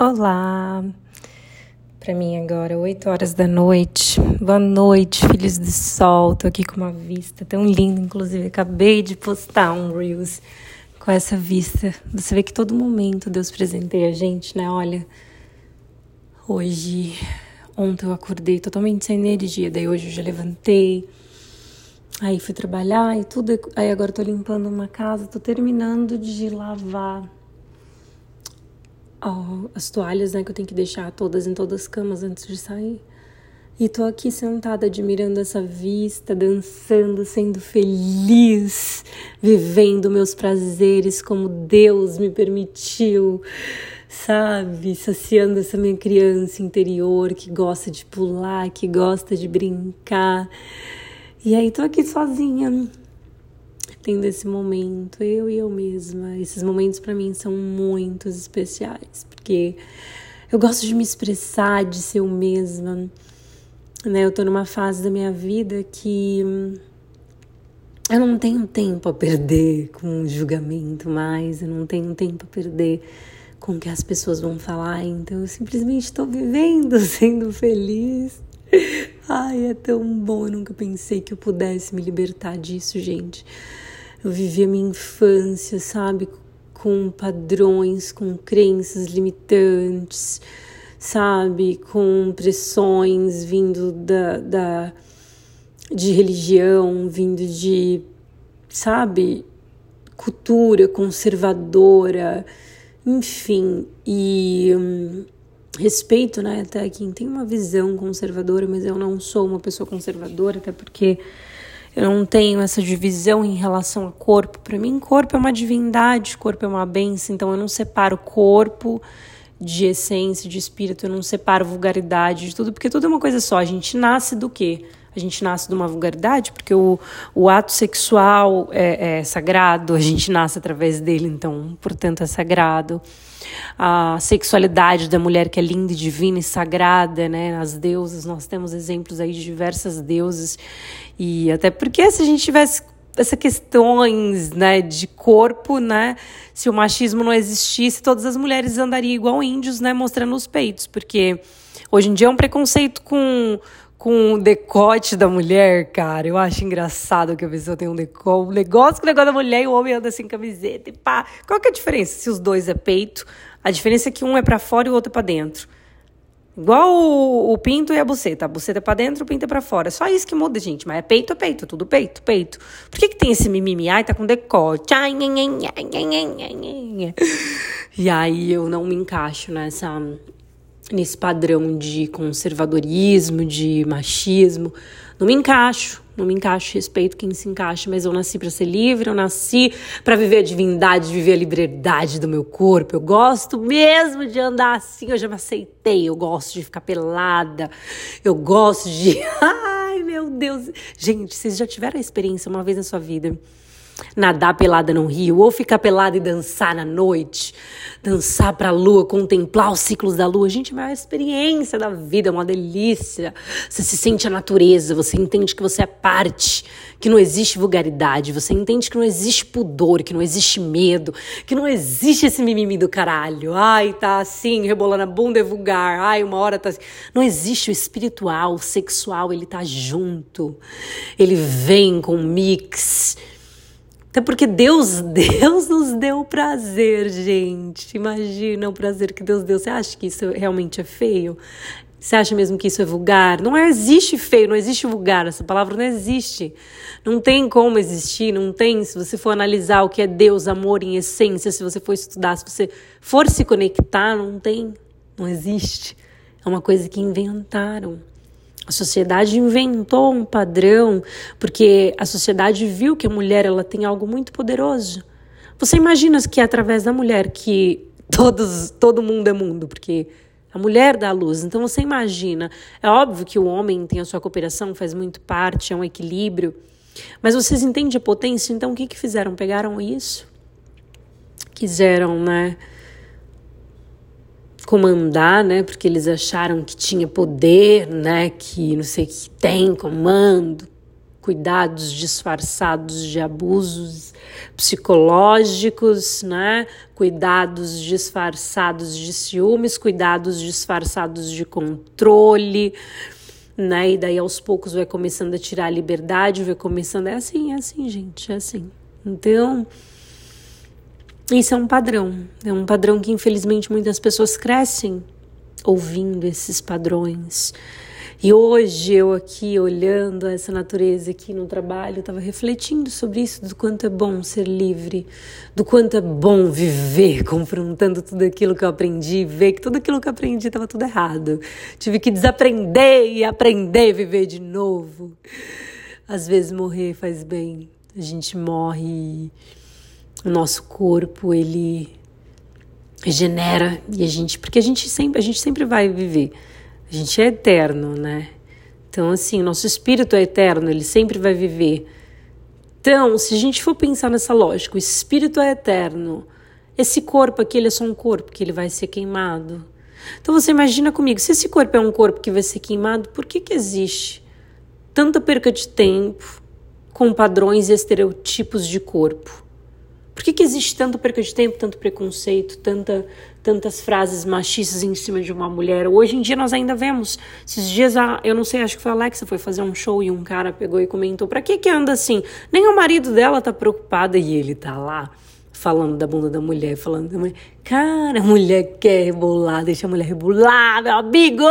Olá! Para mim agora, 8 horas da noite. Boa noite, filhos do sol. Tô aqui com uma vista tão linda, inclusive acabei de postar um Reels com essa vista. Você vê que todo momento Deus presenteia a gente, né? Olha, hoje, ontem eu acordei totalmente sem energia, daí hoje eu já levantei. Aí fui trabalhar e tudo. Aí agora tô limpando uma casa, tô terminando de lavar oh, as toalhas, né, que eu tenho que deixar todas em todas as camas antes de sair. E tô aqui sentada admirando essa vista, dançando, sendo feliz, vivendo meus prazeres como Deus me permitiu, sabe? Saciando essa minha criança interior que gosta de pular, que gosta de brincar. E aí tô aqui sozinha, tendo esse momento, eu e eu mesma. Esses momentos para mim são muito especiais, porque eu gosto de me expressar, de ser eu mesma. Né? Eu tô numa fase da minha vida que eu não tenho tempo a perder com julgamento mais, eu não tenho tempo a perder com o que as pessoas vão falar, então eu simplesmente estou vivendo, sendo feliz. Ai, é tão bom, eu nunca pensei que eu pudesse me libertar disso, gente. Eu vivi a minha infância, sabe, com padrões, com crenças limitantes, sabe, com pressões vindo da, da de religião, vindo de, sabe, cultura conservadora, enfim, e hum, respeito, né, até quem tem uma visão conservadora, mas eu não sou uma pessoa conservadora, até porque eu não tenho essa divisão em relação a corpo. Para mim, corpo é uma divindade, corpo é uma benção, então eu não separo corpo de essência, de espírito, eu não separo vulgaridade de tudo, porque tudo é uma coisa só. A gente nasce do quê? A gente nasce de uma vulgaridade, porque o, o ato sexual é, é sagrado, a gente nasce através dele, então, portanto, é sagrado a sexualidade da mulher que é linda, divina e sagrada, né? As deusas, nós temos exemplos aí de diversas deusas e até porque se a gente tivesse essa questões, né, de corpo, né, se o machismo não existisse, todas as mulheres andariam igual índios, né, mostrando os peitos, porque hoje em dia é um preconceito com com o decote da mulher, cara. Eu acho engraçado que a pessoa tem um decote, um negócio com o negócio da mulher e o homem anda sem camiseta e pá. Qual que é a diferença se os dois é peito? A diferença é que um é para fora e o outro é para dentro. Igual o, o, pinto e a buceta. A buceta é pra dentro, o pinto é pra fora. Só isso que muda, gente. Mas é peito, é peito. Tudo peito, peito. Por que, que tem esse mimimi? Ai, tá com decote. Ai, E aí eu não me encaixo nessa nesse padrão de conservadorismo, de machismo. Não me encaixo, não me encaixo, respeito quem se encaixa, mas eu nasci para ser livre, eu nasci para viver a divindade, viver a liberdade do meu corpo. Eu gosto mesmo de andar assim, eu já me aceitei, eu gosto de ficar pelada, eu gosto de. Ai, meu Deus! Gente, vocês já tiveram a experiência uma vez na sua vida? Nadar pelada no rio, ou ficar pelada e dançar na noite, dançar para a lua, contemplar os ciclos da lua. Gente, é a maior experiência da vida, é uma delícia. Você se sente a natureza, você entende que você é parte, que não existe vulgaridade, você entende que não existe pudor, que não existe medo, que não existe esse mimimi do caralho. Ai, tá assim, rebolando a bunda é vulgar. Ai, uma hora tá assim. Não existe o espiritual, o sexual, ele tá junto. Ele vem com mix até porque Deus, Deus nos deu prazer, gente. Imagina o prazer que Deus deu. Você acha que isso realmente é feio? Você acha mesmo que isso é vulgar? Não existe feio, não existe vulgar. Essa palavra não existe. Não tem como existir, não tem. Se você for analisar o que é Deus, amor em essência, se você for estudar, se você for se conectar, não tem. Não existe. É uma coisa que inventaram. A sociedade inventou um padrão porque a sociedade viu que a mulher ela tem algo muito poderoso. Você imagina que é através da mulher que todos, todo mundo é mundo, porque a mulher dá a luz. Então você imagina, é óbvio que o homem tem a sua cooperação, faz muito parte, é um equilíbrio. Mas vocês entendem a potência? Então o que, que fizeram? Pegaram isso, quiseram, né? Comandar, né? Porque eles acharam que tinha poder, né? Que não sei que tem comando, cuidados disfarçados de abusos psicológicos, né? Cuidados disfarçados de ciúmes, cuidados disfarçados de controle, né? E daí aos poucos vai começando a tirar a liberdade, vai começando. É assim, é assim, gente, é assim. Então, isso é um padrão. É um padrão que infelizmente muitas pessoas crescem ouvindo esses padrões. E hoje eu aqui olhando essa natureza aqui no trabalho, estava refletindo sobre isso, do quanto é bom ser livre, do quanto é bom viver, confrontando tudo aquilo que eu aprendi, ver que tudo aquilo que eu aprendi estava tudo errado. Tive que desaprender e aprender a viver de novo. Às vezes morrer faz bem. A gente morre, o nosso corpo ele regenera e a gente, porque a gente sempre, a gente sempre vai viver. A gente é eterno, né? Então, assim, nosso espírito é eterno, ele sempre vai viver. Então, se a gente for pensar nessa lógica, o espírito é eterno. Esse corpo aqui, ele é só um corpo que ele vai ser queimado. Então, você imagina comigo, se esse corpo é um corpo que vai ser queimado, por que que existe tanta perca de tempo com padrões e estereotipos de corpo? Por que, que existe tanto perca de tempo, tanto preconceito, tanta, tantas frases machistas em cima de uma mulher? Hoje em dia nós ainda vemos. Esses dias, a, eu não sei, acho que foi a Alexa, foi fazer um show e um cara pegou e comentou: pra que que anda assim? Nem o marido dela tá preocupada e ele tá lá falando da bunda da mulher, falando da mulher. Cara, a mulher quer rebolar, deixa a mulher rebolar, meu amigo!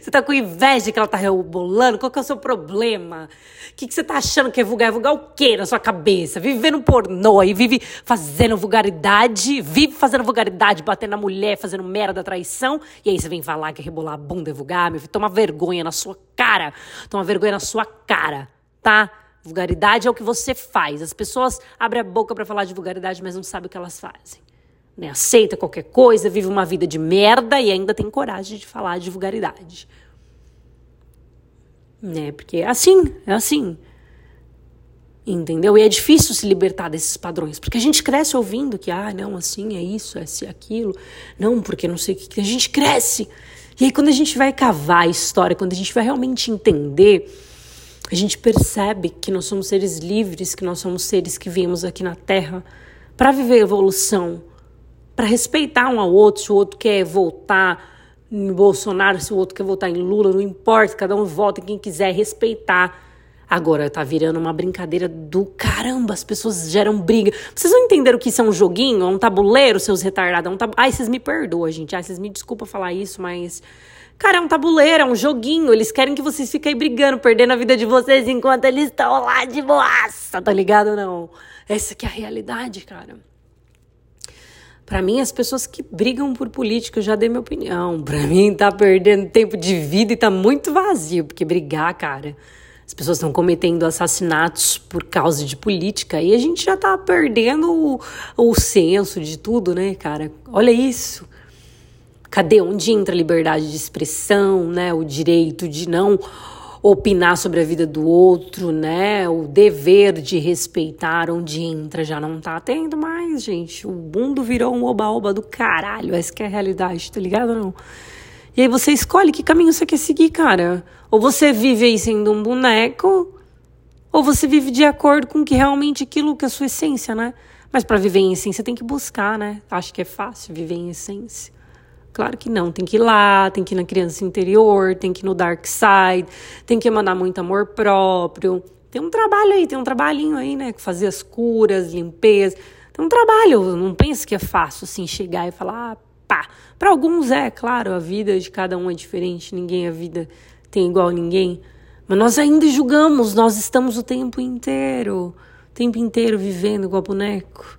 Você tá com inveja que ela tá rebolando? Qual que é o seu problema? O que, que você tá achando que é vulgar? É vulgar o quê na sua cabeça? Vivendo pornô aí, vive fazendo vulgaridade, vive fazendo vulgaridade, batendo na mulher, fazendo merda, traição, e aí você vem falar que rebolar a bunda é vulgar, meu filho, toma vergonha na sua cara, toma vergonha na sua cara, tá? Vulgaridade é o que você faz. As pessoas abrem a boca para falar de vulgaridade, mas não sabem o que elas fazem. Né? Aceita qualquer coisa, vive uma vida de merda e ainda tem coragem de falar de vulgaridade. Né? Porque é assim, é assim. Entendeu? E é difícil se libertar desses padrões, porque a gente cresce ouvindo que, ah, não, assim é isso, é assim, aquilo. Não, porque não sei o que. A gente cresce. E aí, quando a gente vai cavar a história, quando a gente vai realmente entender a gente percebe que nós somos seres livres, que nós somos seres que viemos aqui na Terra para viver evolução, para respeitar um ao outro, se o outro quer voltar em Bolsonaro, se o outro quer votar em Lula, não importa, cada um vota em quem quiser, respeitar. Agora tá virando uma brincadeira do caramba, as pessoas geram briga. Vocês não entenderam que isso é um joguinho, é um tabuleiro, seus retardados? É um tab... Ai, vocês me perdoam, gente. Ai, vocês me desculpa falar isso, mas Cara, é um tabuleiro, é um joguinho. Eles querem que vocês fiquem brigando, perdendo a vida de vocês enquanto eles estão lá de boaça, tá ligado? Não. Essa que é a realidade, cara. Para mim, as pessoas que brigam por política, eu já dei minha opinião. Para mim, tá perdendo tempo de vida e tá muito vazio, porque brigar, cara. As pessoas estão cometendo assassinatos por causa de política e a gente já tá perdendo o, o senso de tudo, né, cara? Olha isso. Cadê onde entra a liberdade de expressão, né? O direito de não opinar sobre a vida do outro, né? O dever de respeitar onde entra já não tá tendo mais, gente. O mundo virou um oba-oba do caralho. Essa que é a realidade, tá ligado não? E aí você escolhe que caminho você quer seguir, cara. Ou você vive aí sendo um boneco, ou você vive de acordo com que realmente aquilo que é a sua essência, né? Mas para viver em essência tem que buscar, né? Acho que é fácil viver em essência. Claro que não, tem que ir lá, tem que ir na criança interior, tem que ir no dark side, tem que mandar muito amor próprio. Tem um trabalho aí, tem um trabalhinho aí, né? Fazer as curas, limpeza. Tem um trabalho, não pense que é fácil assim chegar e falar, ah, pá. Para alguns é, claro, a vida de cada um é diferente, ninguém a vida tem igual a ninguém. Mas nós ainda julgamos, nós estamos o tempo inteiro, o tempo inteiro vivendo igual boneco.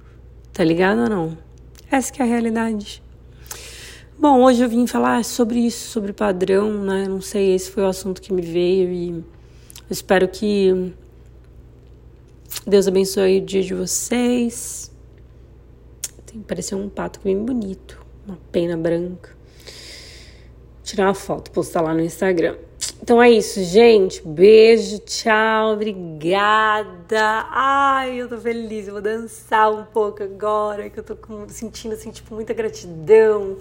Tá ligado ou não? Essa é a realidade. Bom, hoje eu vim falar sobre isso, sobre padrão, né? Não sei, esse foi o assunto que me veio e eu espero que Deus abençoe o dia de vocês. Tem parecer um pato bem bonito, uma pena branca. Vou tirar uma foto, postar lá no Instagram. Então é isso, gente. Beijo, tchau, obrigada. Ai, eu tô feliz. Eu vou dançar um pouco agora, que eu tô sentindo assim, tipo, muita gratidão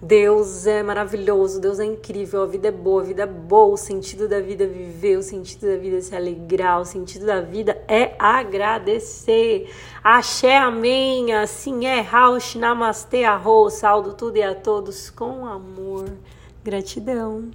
Deus é maravilhoso, Deus é incrível, a vida é boa, a vida é boa, o sentido da vida é viver, o sentido da vida é se alegrar, o sentido da vida é agradecer. Axé, amém, assim é, Raush, Namastê, arroz, saldo tudo e a todos com amor. Gratidão.